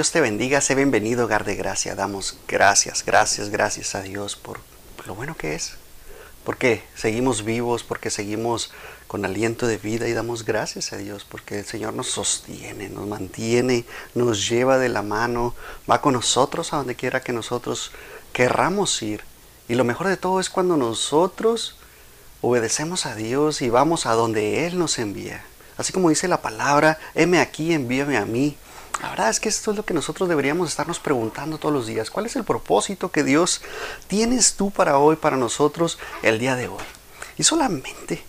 Dios te bendiga, sé bienvenido, hogar de gracia. Damos gracias, gracias, gracias a Dios por lo bueno que es. Porque seguimos vivos, porque seguimos con aliento de vida y damos gracias a Dios porque el Señor nos sostiene, nos mantiene, nos lleva de la mano, va con nosotros a donde quiera que nosotros querramos ir. Y lo mejor de todo es cuando nosotros obedecemos a Dios y vamos a donde Él nos envía. Así como dice la palabra, heme aquí, envíame a mí. La verdad es que esto es lo que nosotros deberíamos estarnos preguntando todos los días. ¿Cuál es el propósito que Dios tienes tú para hoy, para nosotros, el día de hoy? Y solamente,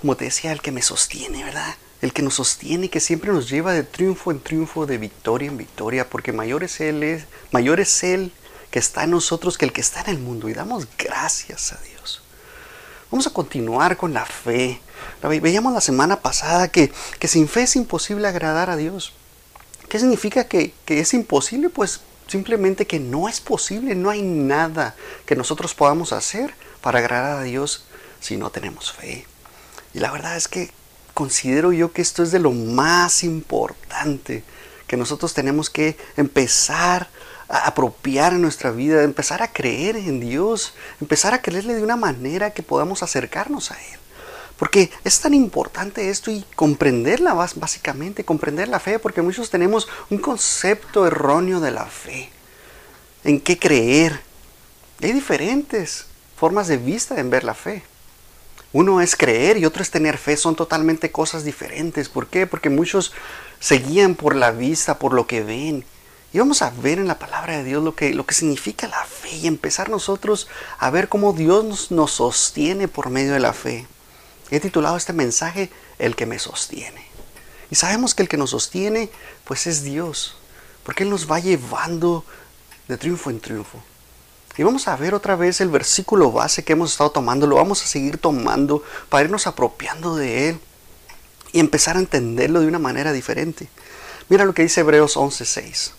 como te decía, el que me sostiene, ¿verdad? El que nos sostiene que siempre nos lleva de triunfo en triunfo, de victoria en victoria, porque mayor es Él, mayor es Él que está en nosotros que el que está en el mundo. Y damos gracias a Dios. Vamos a continuar con la fe. Veíamos la semana pasada que, que sin fe es imposible agradar a Dios. ¿Qué significa que, es imposible? Pues simplemente que no es posible, no hay nada que nosotros podamos hacer para agradar a Dios si no tenemos fe. Y la verdad es que considero yo que esto es de lo más importante que nosotros tenemos que empezar a apropiar en nuestra vida, empezar a creer en Dios, empezar a creerle de una manera que podamos acercarnos a Él. Porque es tan importante esto y comprenderla básicamente, comprender la fe, porque muchos tenemos un concepto erróneo de la fe, en qué creer. hay diferentes formas de vista en ver la fe. Uno es creer y otro es tener fe, son totalmente cosas diferentes. ¿Por qué? Porque muchos se guían por la vista, por lo que ven. Y vamos a ver en la palabra de Dios lo que, lo que significa la fe y empezar nosotros a ver cómo Dios nos, nos sostiene por medio de la fe. He titulado este mensaje El que me sostiene. Y sabemos que el que nos sostiene, pues es Dios, porque Él nos va llevando de triunfo en triunfo. Y vamos a ver otra vez el versículo base que hemos estado tomando, lo vamos a seguir tomando para irnos apropiando de Él y empezar a entenderlo de una manera diferente. Mira lo que dice Hebreos 11:6.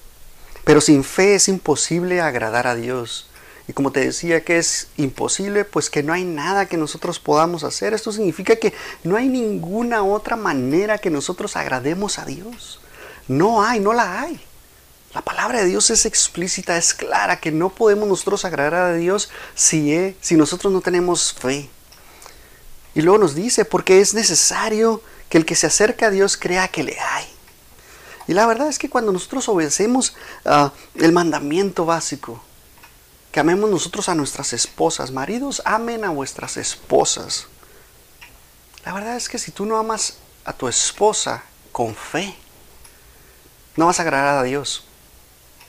Pero sin fe es imposible agradar a Dios, y como te decía que es imposible, pues que no hay nada que nosotros podamos hacer. Esto significa que no hay ninguna otra manera que nosotros agrademos a Dios. No hay, no la hay. La palabra de Dios es explícita, es clara, que no podemos nosotros agradar a Dios si, si nosotros no tenemos fe. Y luego nos dice, porque es necesario que el que se acerca a Dios crea que le hay. Y la verdad es que cuando nosotros obedecemos ah, el mandamiento básico, que amemos nosotros a nuestras esposas. Maridos, amen a vuestras esposas. La verdad es que si tú no amas a tu esposa con fe, no vas a agradar a Dios.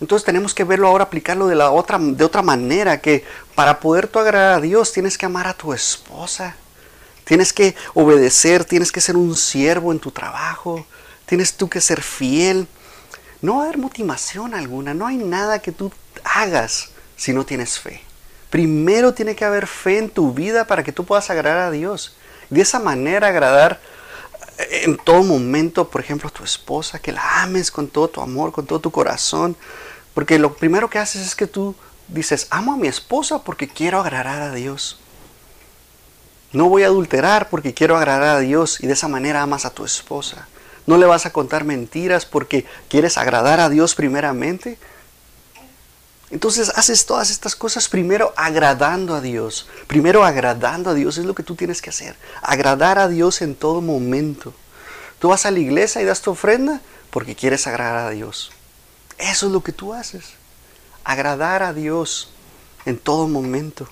Entonces tenemos que verlo ahora, aplicarlo de, la otra, de otra manera, que para poder tú agradar a Dios tienes que amar a tu esposa. Tienes que obedecer, tienes que ser un siervo en tu trabajo, tienes tú que ser fiel. No va a haber motivación alguna, no hay nada que tú hagas si no tienes fe. Primero tiene que haber fe en tu vida para que tú puedas agradar a Dios. De esa manera agradar eh, en todo momento, por ejemplo, a tu esposa, que la ames con todo tu amor, con todo tu corazón. Porque lo primero que haces es que tú dices, amo a mi esposa porque quiero agradar a Dios. No voy a adulterar porque quiero agradar a Dios y de esa manera amas a tu esposa. No le vas a contar mentiras porque quieres agradar a Dios primeramente, entonces haces todas estas cosas primero agradando a Dios. Primero agradando a Dios es lo que tú tienes que hacer. Agradar a Dios en todo momento. Tú vas a la iglesia y das tu ofrenda porque quieres agradar a Dios. Eso es lo que tú haces. Agradar a Dios en todo momento.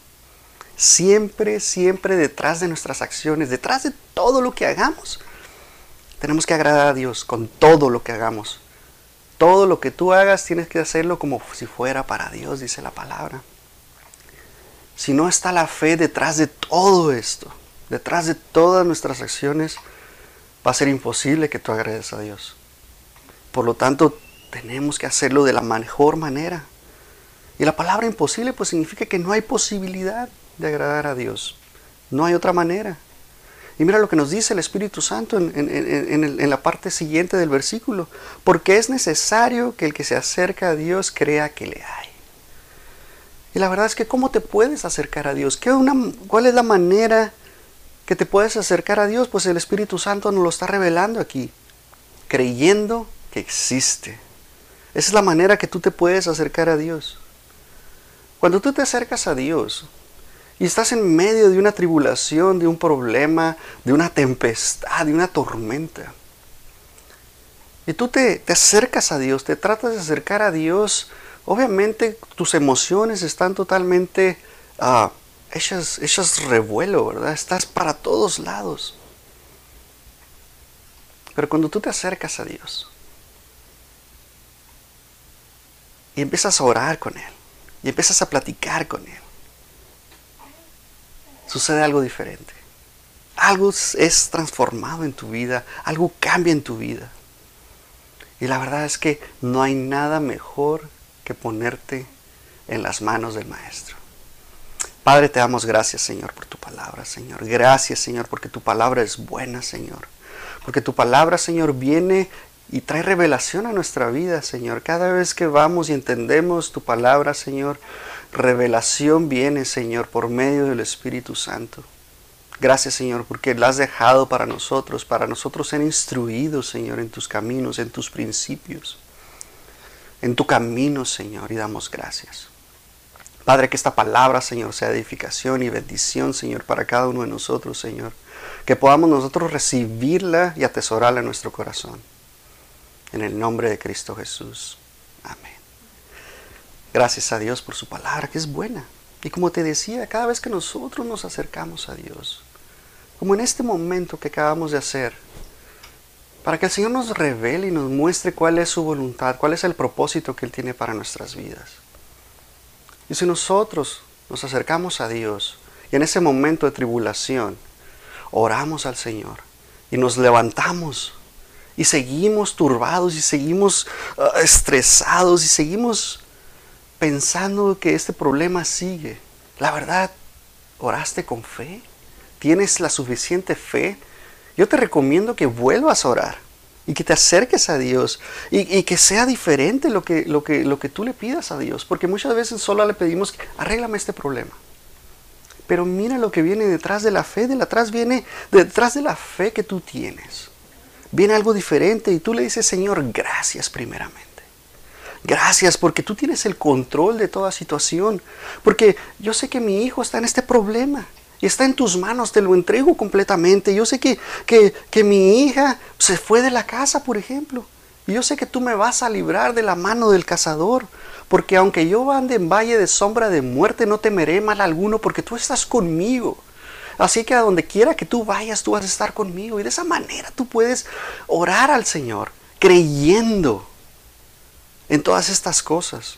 Siempre, siempre detrás de nuestras acciones, detrás de todo lo que hagamos, tenemos que agradar a Dios con todo lo que hagamos. Todo lo que tú hagas tienes que hacerlo como si fuera para Dios, dice la palabra. Si no está la fe detrás de todo esto, detrás de todas nuestras acciones, va a ser imposible que tú agrades a Dios. Por lo tanto, tenemos que hacerlo de la mejor manera. Y la palabra imposible pues significa que no hay posibilidad de agradar a Dios. No hay otra manera. Y mira lo que nos dice el Espíritu Santo en, la parte siguiente del versículo. Porque es necesario que el que se acerca a Dios crea que le hay. Y la verdad es que ¿cómo te puedes acercar a Dios? ¿Qué una, ¿Cuál es la manera que te puedes acercar a Dios? Pues el Espíritu Santo nos lo está revelando aquí. Creyendo que existe. Esa es la manera que tú te puedes acercar a Dios. Cuando tú te acercas a Dios y estás en medio de una tribulación, de un problema, de una tempestad, de una tormenta, y tú te, acercas a Dios, te tratas de acercar a Dios, obviamente tus emociones están totalmente uh, hechas, hechas revuelo, ¿verdad? Estás para todos lados. Pero cuando tú te acercas a Dios y empiezas a orar con Él y empiezas a platicar con Él, sucede algo diferente. Algo es transformado en tu vida, algo cambia en tu vida. Y la verdad es que no hay nada mejor que ponerte en las manos del Maestro. Padre, te damos gracias, Señor, por tu palabra, Señor. Gracias, Señor, porque tu palabra es buena, Señor. Porque tu palabra, Señor, viene y trae revelación a nuestra vida, Señor. Cada vez que vamos y entendemos tu palabra, Señor, revelación viene, Señor, por medio del Espíritu Santo. Gracias, Señor, porque la has dejado para nosotros, para nosotros ser instruidos, Señor, en tus caminos, en tus principios, en tu camino, Señor, y damos gracias. Padre, que esta palabra, Señor, sea edificación y bendición, Señor, para cada uno de nosotros, Señor. Que podamos nosotros recibirla y atesorarla en nuestro corazón. En el nombre de Cristo Jesús. Amén. Gracias a Dios por su palabra, que es buena. Y como te decía, cada vez que nosotros nos acercamos a Dios, como en este momento que acabamos de hacer, para que el Señor nos revele y nos muestre cuál es su voluntad, cuál es el propósito que Él tiene para nuestras vidas. Y si nosotros nos acercamos a Dios y en ese momento de tribulación oramos al Señor y nos levantamos y seguimos turbados y seguimos ah, estresados y seguimos pensando que este problema sigue, la verdad, ¿oraste con fe? ¿Tienes la suficiente fe? Yo te recomiendo que vuelvas a orar y que te acerques a Dios y, que sea diferente lo que, lo, que, lo que tú le pidas a Dios, porque muchas veces solo le pedimos, arréglame este problema. Pero mira lo que viene detrás de la fe, de atrás viene detrás de la fe que tú tienes. Viene algo diferente y tú le dices, Señor, gracias primeramente. Gracias porque tú tienes el control de toda situación. Porque yo sé que mi hijo está en este problema y está en tus manos, te lo entrego completamente. Yo sé que, que, mi hija se fue de la casa, por ejemplo. Y yo sé que tú me vas a librar de la mano del cazador. Porque aunque yo ande en valle de sombra de muerte, no temeré mal alguno, porque tú estás conmigo. Así que a donde quiera que tú vayas, tú vas a estar conmigo. Y de esa manera tú puedes orar al Señor, creyendo en todas estas cosas.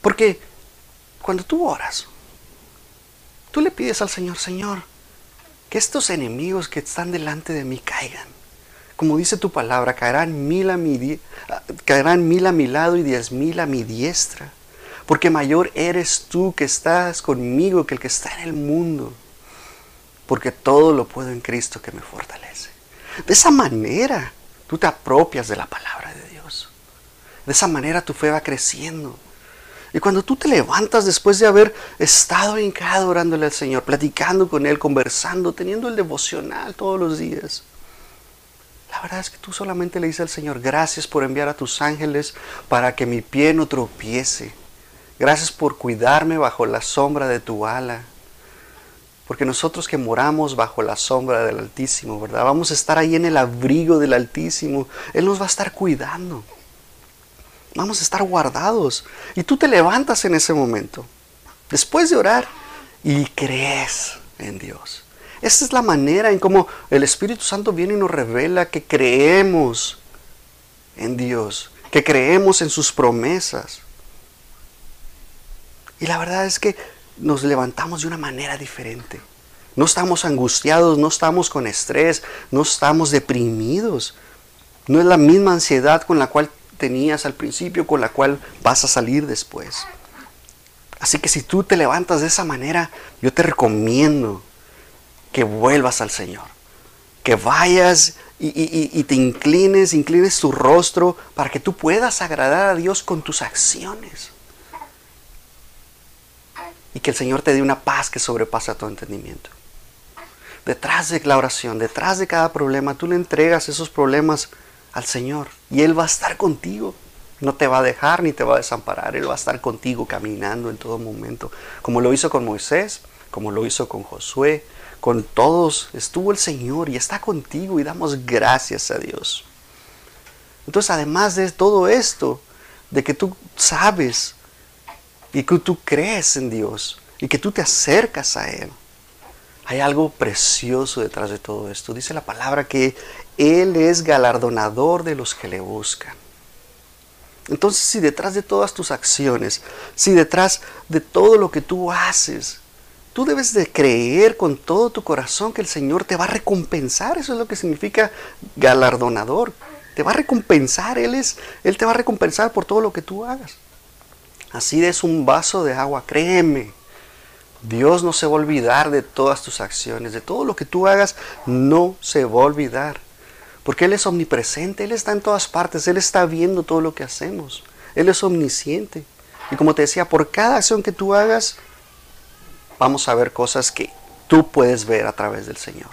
Porque cuando tú oras, Tú le pides al Señor, Señor, que estos enemigos que están delante de mí caigan. Como dice tu palabra, caerán mil a mi, caerán mil a mi lado y diez mil a mi diestra. Porque mayor eres tú que estás conmigo que el que está en el mundo. Porque todo lo puedo en Cristo que me fortalece. De esa manera tú te apropias de la palabra de Dios. De esa manera tu fe va creciendo. Y cuando tú te levantas después de haber estado hincado orándole al Señor, platicando con Él, conversando, teniendo el devocional todos los días, la verdad es que tú solamente le dices al Señor, gracias por enviar a tus ángeles para que mi pie no tropiece. Gracias por cuidarme bajo la sombra de tu ala. Porque nosotros que moramos bajo la sombra del Altísimo, ¿verdad? Vamos a estar ahí en el abrigo del Altísimo. Él nos va a estar cuidando. Vamos a estar guardados. Y tú te levantas en ese momento, después de orar, y crees en Dios. Esta es la manera en cómo el Espíritu Santo viene y nos revela que creemos en Dios, que creemos en sus promesas. Y la verdad es que nos levantamos de una manera diferente. No estamos angustiados, no estamos con estrés, no estamos deprimidos. No es la misma ansiedad con la cual tenías al principio con la cual vas a salir después. Así que si tú te levantas de esa manera, yo te recomiendo que vuelvas al Señor. Que vayas y, te inclines, inclines tu rostro para que tú puedas agradar a Dios con tus acciones. Y que el Señor te dé una paz que sobrepasa tu entendimiento. Detrás de la oración, detrás de cada problema, tú le entregas esos problemas al Señor y Él va a estar contigo. No te va a dejar ni te va a desamparar. Él va a estar contigo caminando en todo momento. Como lo hizo con Moisés, como lo hizo con Josué, con todos. Estuvo el Señor y está contigo y damos gracias a Dios. Entonces, además de todo esto, de que tú sabes y que tú crees en Dios y que tú te acercas a Él, hay algo precioso detrás de todo esto. Dice la palabra que Él es galardonador de los que le buscan. Entonces, si detrás de todas tus acciones, si detrás de todo lo que tú haces, tú debes de creer con todo tu corazón que el Señor te va a recompensar. Eso es lo que significa galardonador. Te va a recompensar. Él, es, Él te va a recompensar por todo lo que tú hagas. Así es un vaso de agua, créeme. Dios no se va a olvidar de todas tus acciones, de todo lo que tú hagas, no se va a olvidar. Porque Él es omnipresente, Él está en todas partes, Él está viendo todo lo que hacemos. Él es omnisciente. Y como te decía, por cada acción que tú hagas, vamos a ver cosas que tú puedes ver a través del Señor.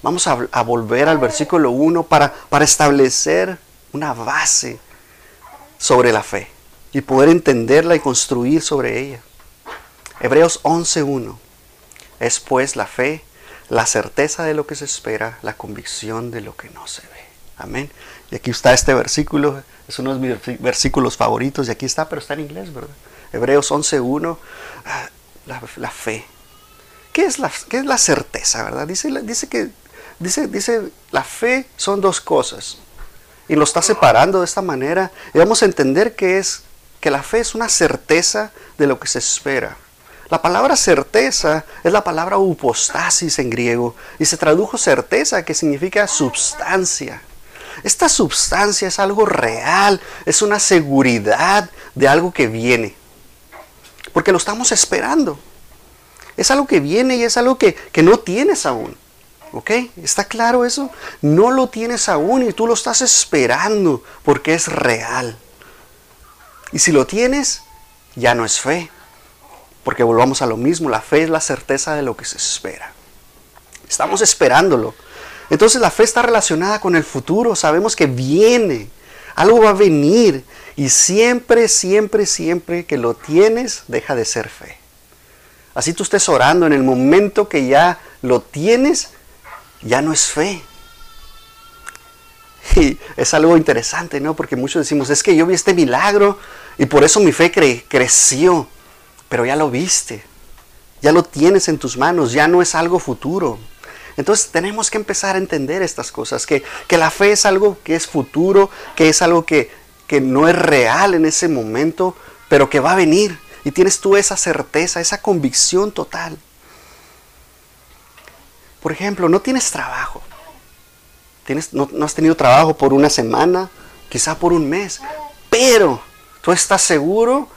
Vamos a, volver al versículo 1 para, para establecer una base sobre la fe y poder entenderla y construir sobre ella. Hebreos 11.1 es pues la fe la certeza de lo que se espera, la convicción de lo que no se ve. Amén. Y aquí está este versículo, es uno de mis versículos favoritos, y aquí está, pero está en inglés, ¿verdad? Hebreos 11.1, ah, la, la, fe. ¿Qué es la, qué es la certeza, verdad? Dice, dice que dice, dice, la fe son dos cosas. Y lo está separando de esta manera. Y vamos a entender que es que la fe es una certeza de lo que se espera. La palabra certeza es la palabra upostasis en griego y se tradujo certeza que significa substancia. Esta substancia es algo real, es una seguridad de algo que viene. Porque lo estamos esperando. Es algo que viene y es algo que, que no tienes aún. ¿Ok? ¿Está claro eso? No lo tienes aún y tú lo estás esperando porque es real. Y si lo tienes, ya no es fe. Porque volvamos a lo mismo, la fe es la certeza de lo que se espera. Estamos esperándolo. Entonces la fe está relacionada con el futuro, sabemos que viene, algo va a venir y siempre, siempre, siempre que lo tienes, deja de ser fe. Así tú estés orando en el momento que ya lo tienes, ya no es fe. Y es algo interesante, ¿no? Porque muchos decimos, es que yo vi este milagro y por eso mi fe creció pero ya lo viste, ya lo tienes en tus manos, ya no es algo futuro. Entonces tenemos que empezar a entender estas cosas, que, la fe es algo que es futuro, que es algo que, que no es real en ese momento, pero que va a venir. Y tienes tú esa certeza, esa convicción total. Por ejemplo, no tienes trabajo. No has tenido trabajo por una semana, quizá por un mes, pero tú estás seguro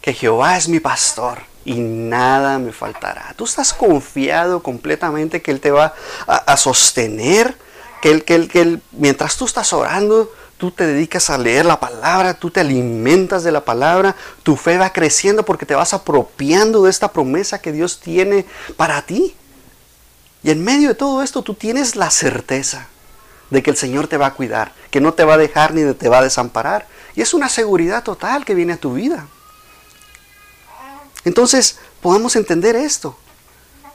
que Jehová es mi pastor y nada me faltará. Tú estás confiado completamente que Él te va a, sostener, que él, que, él, que él, mientras tú estás orando, tú te dedicas a leer la palabra, tú te alimentas de la palabra, tu fe va creciendo porque te vas apropiando de esta promesa que Dios tiene para ti. Y en medio de todo esto tú tienes la certeza de que el Señor te va a cuidar, que no te va a dejar ni te va a desamparar. Y es una seguridad total que viene a tu vida. Entonces, podemos entender esto.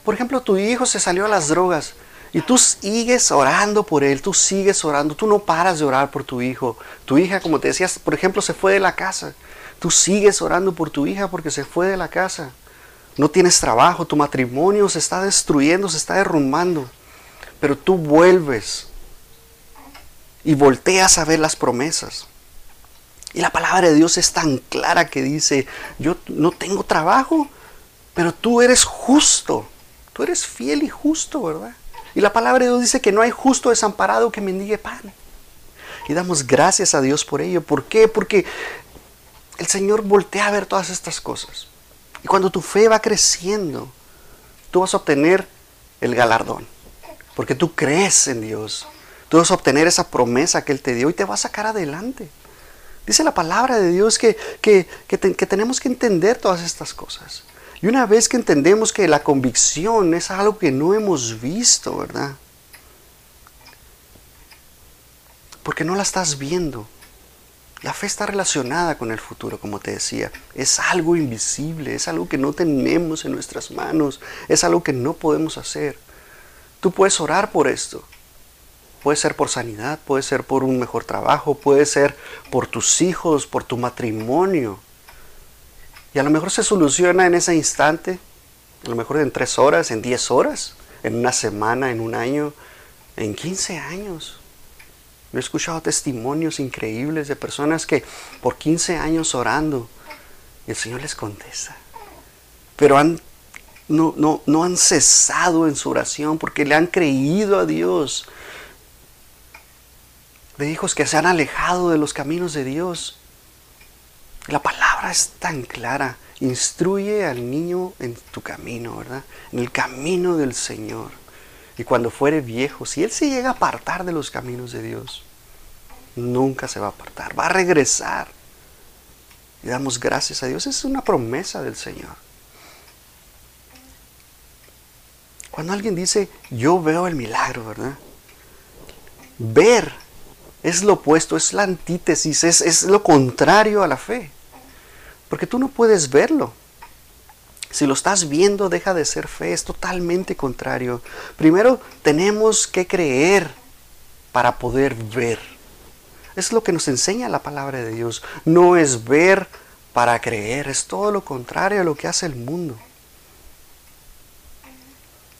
Por ejemplo, tu hijo se salió a las drogas y tú sigues orando por él, tú sigues orando, tú no paras de orar por tu hijo. Tu hija, como te decías, por ejemplo, se fue de la casa. Tú sigues orando por tu hija porque se fue de la casa. No tienes trabajo, tu matrimonio se está destruyendo, se está derrumbando. Pero tú vuelves y volteas a ver las promesas. Y la palabra de Dios es tan clara que dice, yo no tengo trabajo, pero tú eres justo, tú eres fiel y justo, ¿verdad? Y la palabra de Dios dice que no hay justo desamparado que mendigue pan. Y damos gracias a Dios por ello. ¿Por qué? Porque el Señor voltea a ver todas estas cosas. Y cuando tu fe va creciendo, tú vas a obtener el galardón. Porque tú crees en Dios. Tú vas a obtener esa promesa que Él te dio y te va a sacar adelante. Dice la palabra de Dios que, que, tenemos que entender todas estas cosas. Y una vez que entendemos que la convicción es algo que no hemos visto, ¿verdad? Porque no la estás viendo. La fe está relacionada con el futuro, como te decía. Es algo invisible, es algo que no tenemos en nuestras manos, es algo que no podemos hacer. Tú puedes orar por esto. Puede ser por sanidad, puede ser por un mejor trabajo, puede ser por tus hijos, por tu matrimonio. Y a lo mejor se soluciona en ese instante, a lo mejor en tres horas, en diez horas, en una semana, en un año, en quince años. Yo he escuchado testimonios increíbles de personas que por 15 años orando, el Señor les contesta. Pero han, no, no, no han cesado en su oración porque le han creído a Dios. De hijos que se han alejado de los caminos de Dios. La palabra es tan clara. Instruye al niño en tu camino, ¿verdad? En el camino del Señor. Y cuando fuere viejo, si él se llega a apartar de los caminos de Dios, nunca se va a apartar, va a regresar. Y damos gracias a Dios, es una promesa del Señor. Cuando alguien dice, yo veo el milagro, ¿verdad? Ver es lo opuesto, es la antítesis, es, es lo contrario a la fe. Porque tú no puedes verlo. Si lo estás viendo, deja de ser fe, es totalmente contrario. Primero tenemos que creer para poder ver. Es lo que nos enseña la palabra de Dios. No es ver para creer, es todo lo contrario a lo que hace el mundo.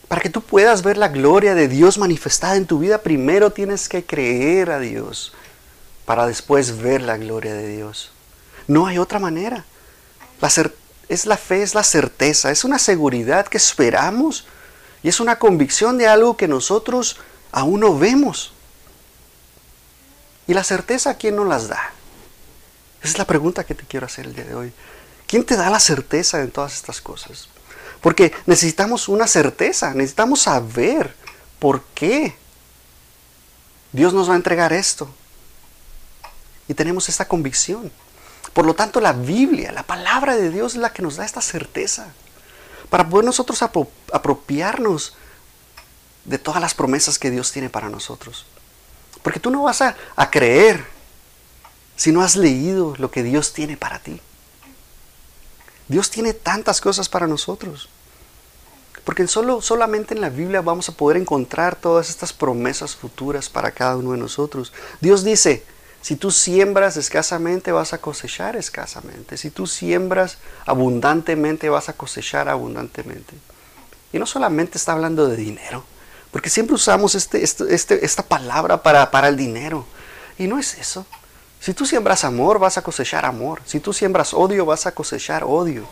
Para que tú puedas ver la gloria de Dios manifestada en tu vida, primero tienes que creer a Dios para después ver la gloria de Dios. No hay otra manera. La, es la fe, es la certeza, es una seguridad que esperamos y es una convicción de algo que nosotros aún no vemos. ¿Y la certeza quién nos las da? Esa es la pregunta que te quiero hacer el día de hoy. ¿Quién te da la certeza en todas estas cosas? Porque necesitamos una certeza, necesitamos saber por qué Dios nos va a entregar esto. Y tenemos esta convicción. Por lo tanto, la Biblia, la palabra de Dios es la que nos da esta certeza. Para poder nosotros apropiarnos de todas las promesas que Dios tiene para nosotros. Porque tú no vas a, creer si no has leído lo que Dios tiene para ti. Dios tiene tantas cosas para nosotros. Porque solo, solamente en la Biblia vamos a poder encontrar todas estas promesas futuras para cada uno de nosotros. Dios dice, si tú siembras escasamente, vas a cosechar escasamente. Si tú siembras abundantemente, vas a cosechar abundantemente. Y no solamente está hablando de dinero, porque siempre usamos este, este, este, esta palabra para, para el dinero. Y no es eso. Si tú siembras amor, vas a cosechar amor. Si tú siembras odio, vas a cosechar odio.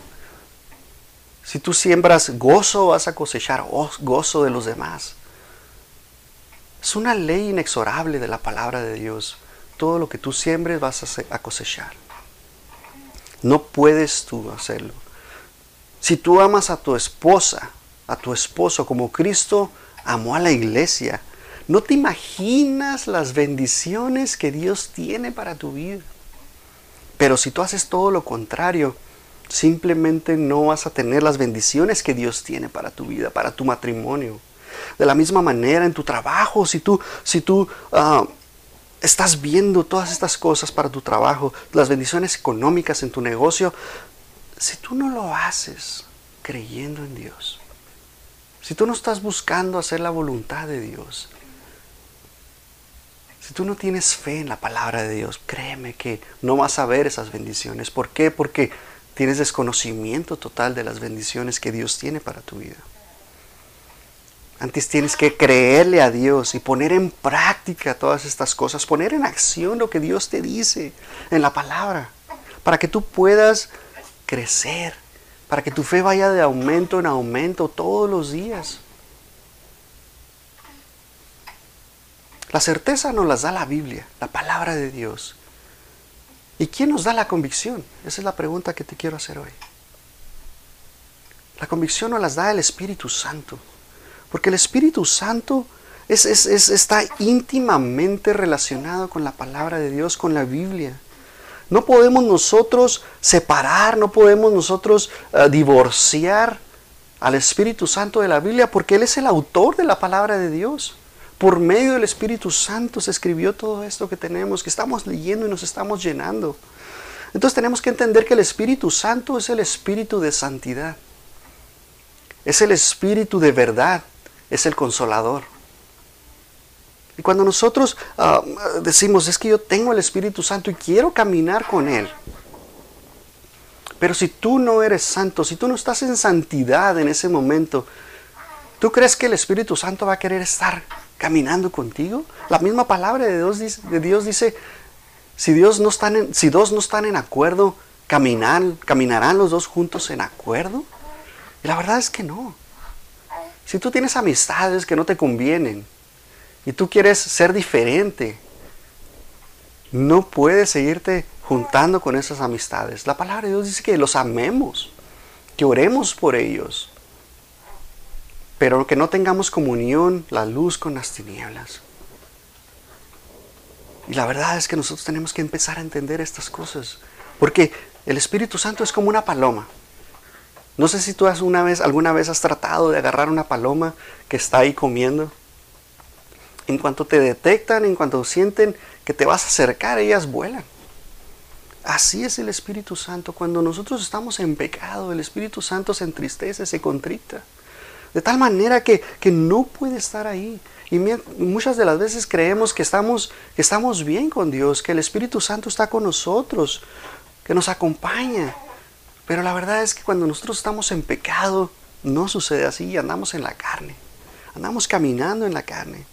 Si tú siembras gozo, vas a cosechar gozo de los demás. Es una ley inexorable de la palabra de Dios todo lo que tú siembres vas a cosechar. No puedes tú hacerlo. Si tú amas a tu esposa, a tu esposo como Cristo amó a la iglesia, no te imaginas las bendiciones que Dios tiene para tu vida. Pero si tú haces todo lo contrario, simplemente no vas a tener las bendiciones que Dios tiene para tu vida, para tu matrimonio. De la misma manera en tu trabajo, si tú, si tú ah, estás viendo todas estas cosas para tu trabajo, las bendiciones económicas en tu negocio, si tú no lo haces creyendo en Dios, si tú no estás buscando hacer la voluntad de Dios, si tú no tienes fe en la palabra de Dios, créeme que no vas a ver esas bendiciones. ¿Por qué? Porque tienes desconocimiento total de las bendiciones que Dios tiene para tu vida. Antes tienes que creerle a Dios y poner en práctica todas estas cosas, poner en acción lo que Dios te dice en la palabra, para que tú puedas crecer, para que tu fe vaya de aumento en aumento todos los días. La certeza nos las da la Biblia, la palabra de Dios. ¿Y quién nos da la convicción? Esa es la pregunta que te quiero hacer hoy. La convicción nos las da el Espíritu Santo. Porque el Espíritu Santo es, está íntimamente relacionado con la palabra de Dios, con la Biblia. No podemos nosotros separar, no podemos nosotros eh, divorciar al Espíritu Santo de la Biblia porque Él es el autor de la palabra de Dios. Por medio del Espíritu Santo se escribió todo esto que tenemos, que estamos leyendo y nos estamos llenando. Entonces tenemos que entender que el Espíritu Santo es el Espíritu de santidad. Es el Espíritu de verdad. Es el consolador. Y cuando nosotros ah, decimos, es que yo tengo el Espíritu Santo y quiero caminar con Él. Pero si tú no eres santo, si tú no estás en santidad en ese momento, ¿tú crees que el Espíritu Santo va a querer estar caminando contigo? La misma palabra de Dios, dice, si, Dios no están si dos no están en acuerdo, caminar, ¿caminarán los dos juntos en acuerdo? Y la verdad es que no. Si tú tienes amistades que no te convienen y tú quieres ser diferente, no puedes seguirte juntando con esas amistades. La palabra de Dios dice que los amemos, que oremos por ellos, pero que no tengamos comunión, la luz con las tinieblas. Y la verdad es que nosotros tenemos que empezar a entender estas cosas, porque el Espíritu Santo es como una paloma. No sé si tú has alguna vez has tratado de agarrar una paloma que está ahí comiendo. En cuanto te detectan, en cuanto sienten que te vas a acercar, ellas vuelan. Así es el Espíritu Santo. Cuando nosotros estamos en pecado, el Espíritu Santo se entristece, se contrita. De tal manera que, no puede estar ahí. Y muchas de las veces creemos que estamos, que estamos bien con Dios, que el Espíritu Santo está con nosotros, que nos acompaña. Pero la verdad es que cuando nosotros estamos en pecado, no sucede así, andamos en la carne. Andamos caminando en la carne.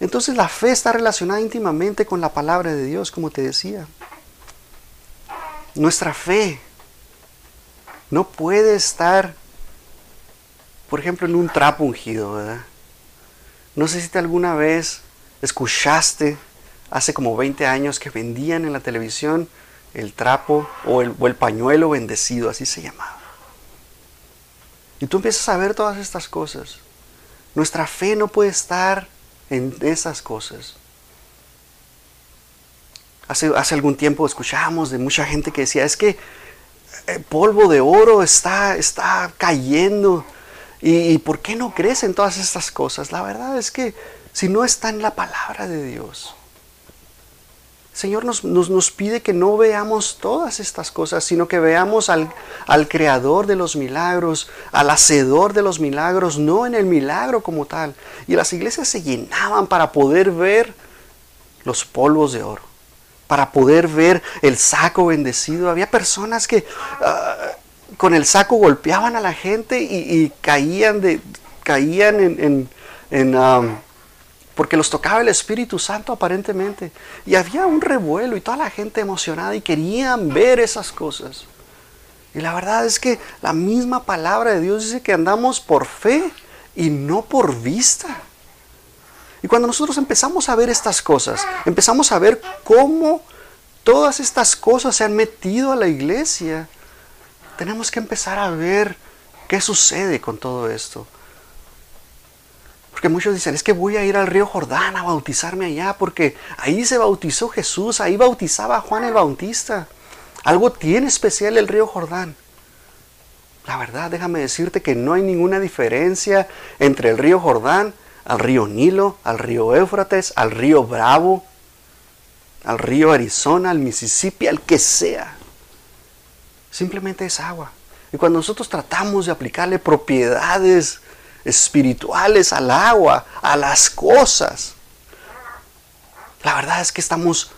Entonces la fe está relacionada íntimamente con la palabra de Dios, como te decía. Nuestra fe no puede estar por ejemplo, en un trapo ungido, ¿verdad? No sé si te alguna vez escuchaste hace como 20 años que vendían en la televisión el trapo o el, o el pañuelo bendecido, así se llamaba. Y tú empiezas a ver todas estas cosas. Nuestra fe no puede estar en esas cosas. Hace, hace algún tiempo escuchábamos de mucha gente que decía, es que el eh, polvo de oro está, está cayendo ¿Y, por qué no crees en todas estas cosas? La verdad es que si no está en la palabra de Dios, Señor nos, nos, pide que no veamos todas estas cosas, sino que veamos al, al, creador de los milagros, al hacedor de los milagros, no en el milagro como tal. Y las iglesias se llenaban para poder ver los polvos de oro, para poder ver el saco bendecido. Había personas que ah, con el saco golpeaban a la gente y, caían, de, caían en, en, porque los tocaba el Espíritu Santo aparentemente. Y había un revuelo y toda la gente emocionada y querían ver esas cosas. Y la verdad es que la misma palabra de Dios dice que andamos por fe y no por vista. Y cuando nosotros empezamos a ver estas cosas, empezamos a ver cómo todas estas cosas se han metido a la iglesia, tenemos que empezar a ver qué sucede con todo esto. Porque muchos dicen, es que voy a ir al río Jordán a bautizarme allá, porque ahí se bautizó Jesús, ahí bautizaba a Juan el Bautista. Algo tiene especial el río Jordán. La verdad, déjame decirte que no hay ninguna diferencia entre el río Jordán, al río Nilo, al río Éufrates, al río Bravo, al río Arizona, al Mississippi, al que sea. Simplemente es agua. Y cuando nosotros tratamos de aplicarle propiedades espirituales al agua, a las cosas, la verdad es que estamos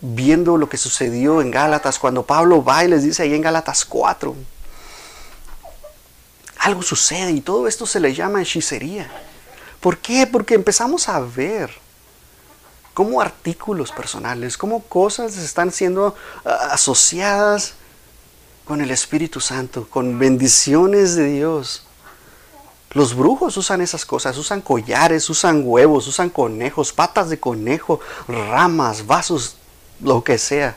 viendo lo que sucedió en Gálatas cuando Pablo va y les dice ahí en Gálatas 4. Algo sucede y todo esto se le llama hechicería. ¿Por qué? Porque empezamos a ver cómo artículos personales, cómo cosas están siendo ah, asociadas con el Espíritu Santo, con bendiciones de Dios. Los brujos usan esas cosas, usan collares, usan huevos, usan conejos, patas de conejo, ramas, vasos, lo que sea,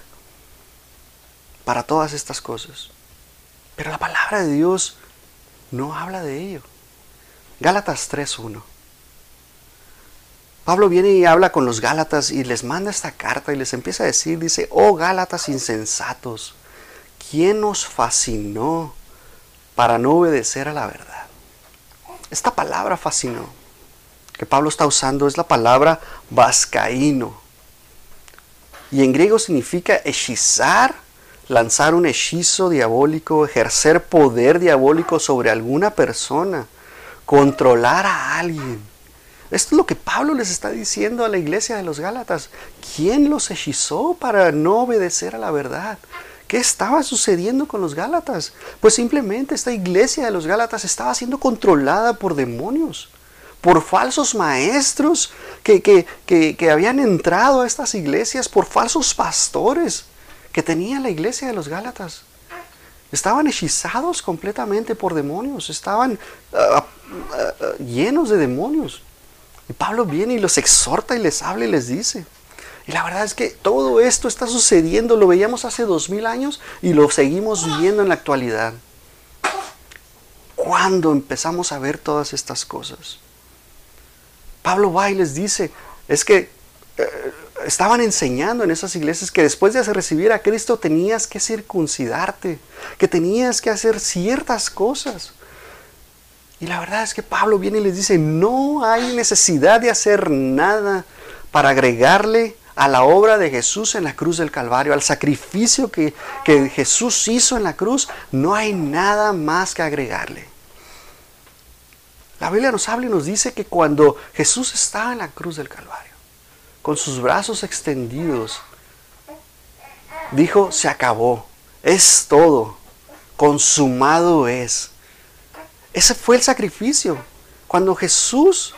para todas estas cosas. Pero la palabra de Dios no habla de ello. Gálatas 3.1. Pablo viene y habla con los Gálatas y les manda esta carta y les empieza a decir, dice, oh Gálatas insensatos, ¿Quién nos fascinó para no obedecer a la verdad? Esta palabra fascinó. que Pablo está usando es la palabra vascaíno. Y en griego significa hechizar, lanzar un hechizo diabólico, ejercer poder diabólico sobre alguna persona, controlar a alguien. Esto es lo que Pablo les está diciendo a la iglesia de los Gálatas. ¿Quién los hechizó para no obedecer a la verdad? ¿Qué estaba sucediendo con los Gálatas? Pues simplemente esta iglesia de los Gálatas estaba siendo controlada por demonios, por falsos maestros que, que, habían entrado a estas iglesias, por falsos pastores que tenía la iglesia de los Gálatas. Estaban hechizados completamente por demonios, estaban ah, ah, ah, llenos de demonios. Y Pablo viene y los exhorta y les habla y les dice, y la verdad es que todo esto está sucediendo, lo veíamos hace dos mil años y lo seguimos viendo en la actualidad. ¿Cuándo empezamos a ver todas estas cosas? Pablo va y les dice, es que eh, estaban enseñando en esas iglesias que después de recibir a Cristo tenías que circuncidarte, que tenías que hacer ciertas cosas. Y la verdad es que Pablo viene y les dice, no hay necesidad de hacer nada para agregarle a la obra de Jesús en la cruz del Calvario, al sacrificio que, que Jesús hizo en la cruz, no hay nada más que agregarle. La Biblia nos habla y nos dice que cuando Jesús estaba en la cruz del Calvario, con sus brazos extendidos, dijo, se acabó, es todo, consumado es. Ese fue el sacrificio. Cuando Jesús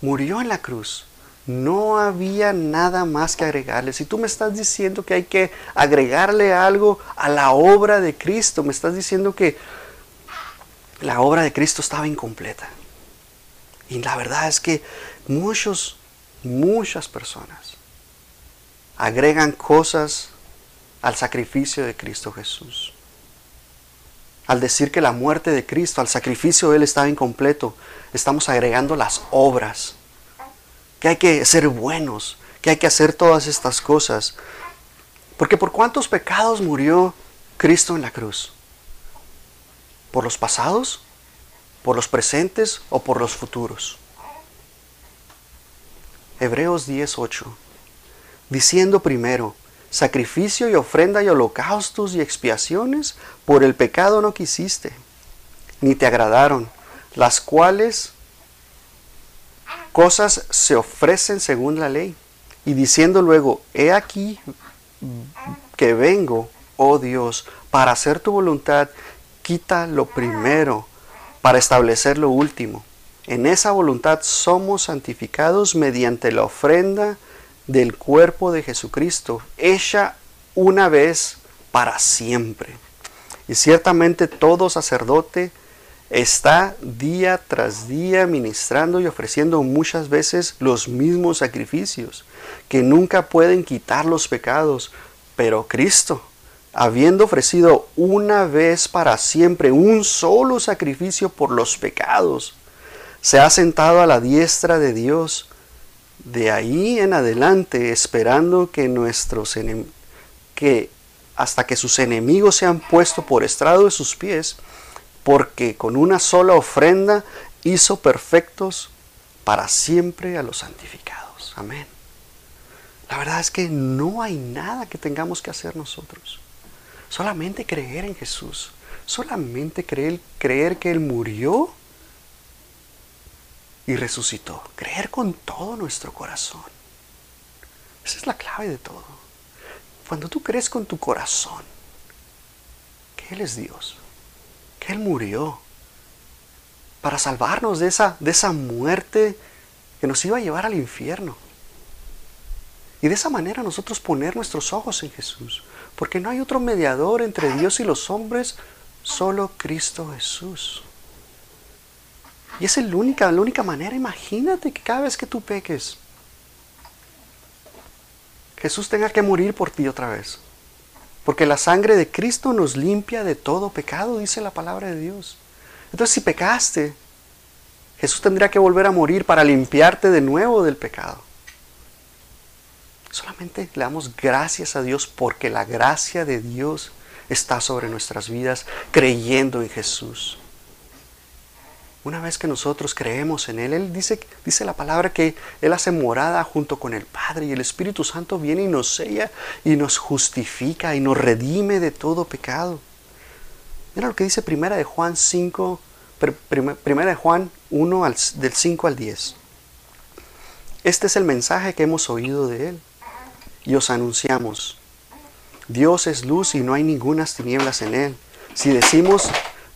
murió en la cruz, no había nada más que agregarle. Si tú me estás diciendo que hay que agregarle algo a la obra de Cristo, me estás diciendo que la obra de Cristo estaba incompleta. Y la verdad es que muchos, muchas personas agregan cosas al sacrificio de Cristo Jesús. Al decir que la muerte de Cristo, al sacrificio de Él estaba incompleto, estamos agregando las obras que hay que ser buenos, que hay que hacer todas estas cosas. Porque por cuántos pecados murió Cristo en la cruz? ¿Por los pasados? ¿Por los presentes o por los futuros? Hebreos 10:8. Diciendo primero, sacrificio y ofrenda y holocaustos y expiaciones por el pecado no quisiste, ni te agradaron, las cuales cosas se ofrecen según la ley. Y diciendo luego, he aquí que vengo, oh Dios, para hacer tu voluntad, quita lo primero para establecer lo último. En esa voluntad somos santificados mediante la ofrenda del cuerpo de Jesucristo, hecha una vez para siempre. Y ciertamente todo sacerdote está día tras día ministrando y ofreciendo muchas veces los mismos sacrificios, que nunca pueden quitar los pecados, pero Cristo, habiendo ofrecido una vez para siempre un solo sacrificio por los pecados, se ha sentado a la diestra de Dios, de ahí en adelante esperando que nuestros que hasta que sus enemigos sean puestos por estrado de sus pies, porque con una sola ofrenda hizo perfectos para siempre a los santificados. Amén. La verdad es que no hay nada que tengamos que hacer nosotros. Solamente creer en Jesús. Solamente creer, creer que Él murió y resucitó. Creer con todo nuestro corazón. Esa es la clave de todo. Cuando tú crees con tu corazón que Él es Dios, él murió para salvarnos de esa, de esa muerte que nos iba a llevar al infierno. Y de esa manera nosotros poner nuestros ojos en Jesús. Porque no hay otro mediador entre Dios y los hombres, solo Cristo Jesús. Y es la única, la única manera. Imagínate que cada vez que tú peques, Jesús tenga que morir por ti otra vez. Porque la sangre de Cristo nos limpia de todo pecado, dice la palabra de Dios. Entonces si pecaste, Jesús tendría que volver a morir para limpiarte de nuevo del pecado. Solamente le damos gracias a Dios porque la gracia de Dios está sobre nuestras vidas creyendo en Jesús. Una vez que nosotros creemos en Él, Él dice, dice la palabra que Él hace morada junto con el Padre y el Espíritu Santo viene y nos sella y nos justifica y nos redime de todo pecado. Mira lo que dice Primera de Juan 5, Primera de Juan 1 del 5 al 10. Este es el mensaje que hemos oído de Él y os anunciamos. Dios es luz y no hay ninguna tinieblas en Él. Si decimos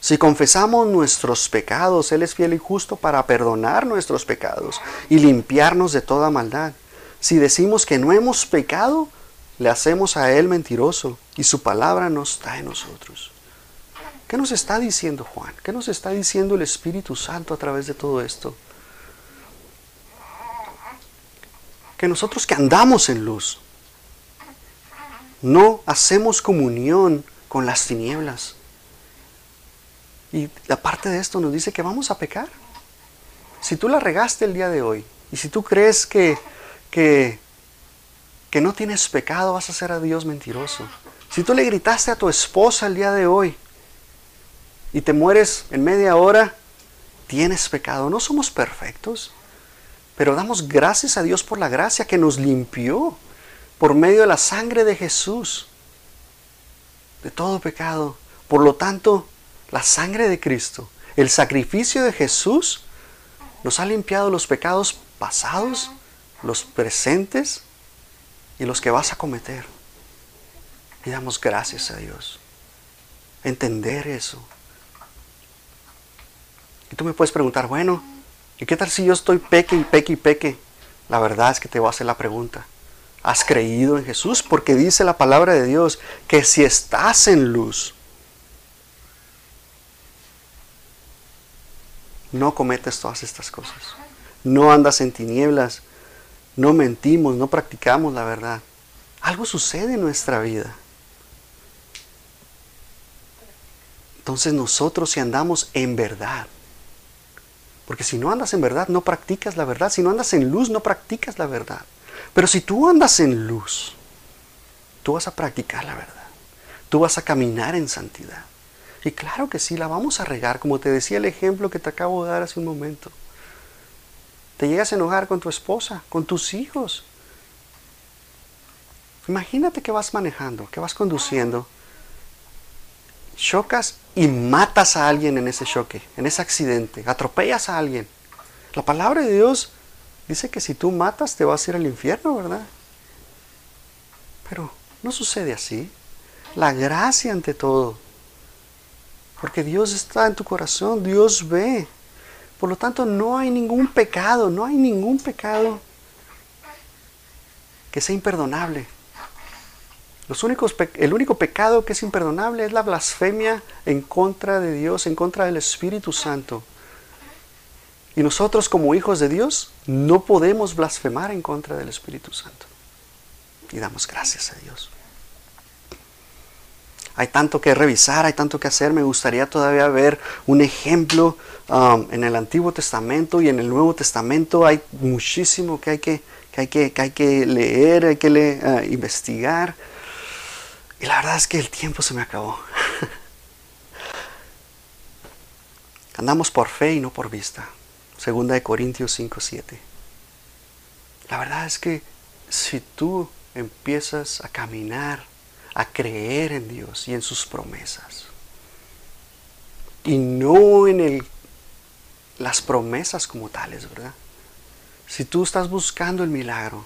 Si confesamos nuestros pecados, Él es fiel y justo para perdonar nuestros pecados y limpiarnos de toda maldad. Si decimos que no hemos pecado, le hacemos a Él mentiroso y su palabra no está en nosotros. ¿Qué nos está diciendo Juan? ¿Qué nos está diciendo el Espíritu Santo a través de todo esto? Que nosotros que andamos en luz, no hacemos comunión con las tinieblas. Y aparte de esto nos dice que vamos a pecar. Si tú la regaste el día de hoy y si tú crees que, que, que no tienes pecado, vas a ser a Dios mentiroso. Si tú le gritaste a tu esposa el día de hoy y te mueres en media hora, tienes pecado. No somos perfectos, pero damos gracias a Dios por la gracia que nos limpió por medio de la sangre de Jesús de todo pecado. Por lo tanto, la sangre de Cristo, el sacrificio de Jesús, nos ha limpiado los pecados pasados, los presentes y los que vas a cometer. Y damos gracias a Dios. Entender eso. Y tú me puedes preguntar, bueno, ¿y qué tal si yo estoy peque y peque y peque? La verdad es que te voy a hacer la pregunta. ¿Has creído en Jesús? Porque dice la palabra de Dios que si estás en luz, no cometes todas estas cosas. No andas en tinieblas, no mentimos, no practicamos la verdad. Algo sucede en nuestra vida. Entonces nosotros si andamos en verdad, porque si no andas en verdad, no practicas la verdad. Si no andas en luz, no practicas la verdad. Pero si tú andas en luz, tú vas a practicar la verdad. Tú vas a caminar en santidad. Y claro que sí, la vamos a regar, como te decía el ejemplo que te acabo de dar hace un momento. Te llegas a enojar con tu esposa, con tus hijos. Imagínate que vas manejando, que vas conduciendo, chocas y matas a alguien en ese choque, en ese accidente, atropellas a alguien. La palabra de Dios dice que si tú matas te vas a ir al infierno, ¿verdad? Pero no sucede así. La gracia ante todo. Porque Dios está en tu corazón, Dios ve. Por lo tanto, no hay ningún pecado, no hay ningún pecado que sea imperdonable. Los únicos, el único pecado que es imperdonable es la blasfemia en contra de Dios, en contra del Espíritu Santo. Y nosotros como hijos de Dios no podemos blasfemar en contra del Espíritu Santo. Y damos gracias a Dios. Hay tanto que revisar, hay tanto que hacer. Me gustaría todavía ver un ejemplo um, en el Antiguo Testamento y en el Nuevo Testamento. Hay muchísimo que hay que, hay que, hay que leer, hay que uh, investigar. Y la verdad es que el tiempo se me acabó. Andamos por fe y no por vista. Segunda de Corintios 5, 7. La verdad es que si tú empiezas a caminar a creer en Dios y en sus promesas. Y no en el, las promesas como tales, ¿verdad? Si tú estás buscando el milagro,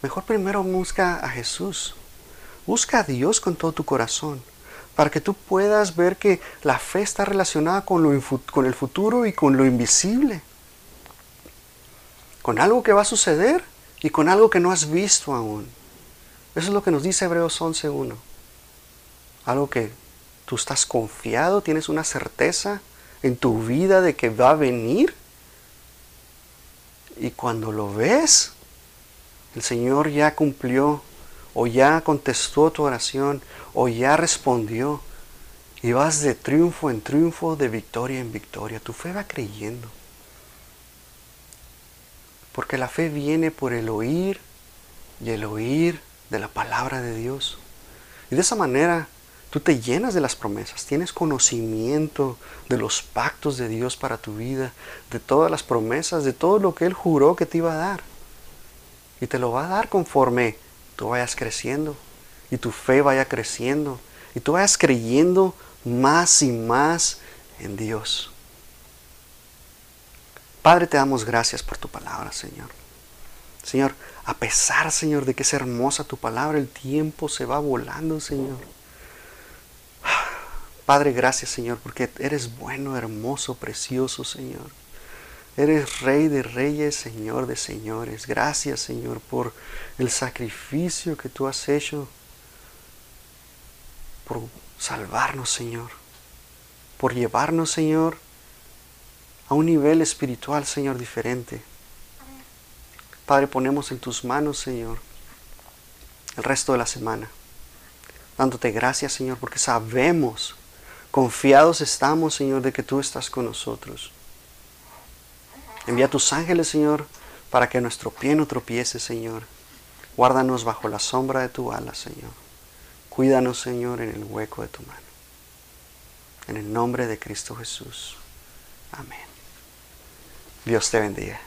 mejor primero busca a Jesús. Busca a Dios con todo tu corazón, para que tú puedas ver que la fe está relacionada con, lo, con el futuro y con lo invisible. Con algo que va a suceder y con algo que no has visto aún. Eso es lo que nos dice Hebreos 11.1. Algo que tú estás confiado, tienes una certeza en tu vida de que va a venir Y cuando lo ves, el Señor ya cumplió o ya contestó tu oración o ya respondió. Y vas de triunfo en triunfo, de victoria en victoria. Tu fe va creyendo. Porque la fe viene por el oír y el oír de la palabra de Dios. Y de esa manera tú te llenas de las promesas, tienes conocimiento de los pactos de Dios para tu vida, de todas las promesas, de todo lo que Él juró que te iba a dar. Y te lo va a dar conforme tú vayas creciendo y tu fe vaya creciendo y tú vayas creyendo más y más en Dios. Padre, te damos gracias por tu palabra, Señor. Señor, a pesar, Señor, de que es hermosa tu palabra, el tiempo se va volando, Señor. Padre, gracias, Señor, porque eres bueno, hermoso, precioso, Señor. Eres Rey de reyes, Señor de señores. Gracias, Señor, por el sacrificio que tú has hecho, por salvarnos, Señor, por llevarnos, Señor, a un nivel espiritual, Señor, diferente. Padre, ponemos en tus manos, Señor, el resto de la semana, dándote gracias, Señor, porque sabemos, confiados estamos, Señor, de que tú estás con nosotros. Envía tus ángeles, Señor, para que nuestro pie no tropiece, Señor. Guárdanos bajo la sombra de tu ala, Señor. Cuídanos, Señor, en el hueco de tu mano. En el nombre de Cristo Jesús. Amén. Dios te bendiga.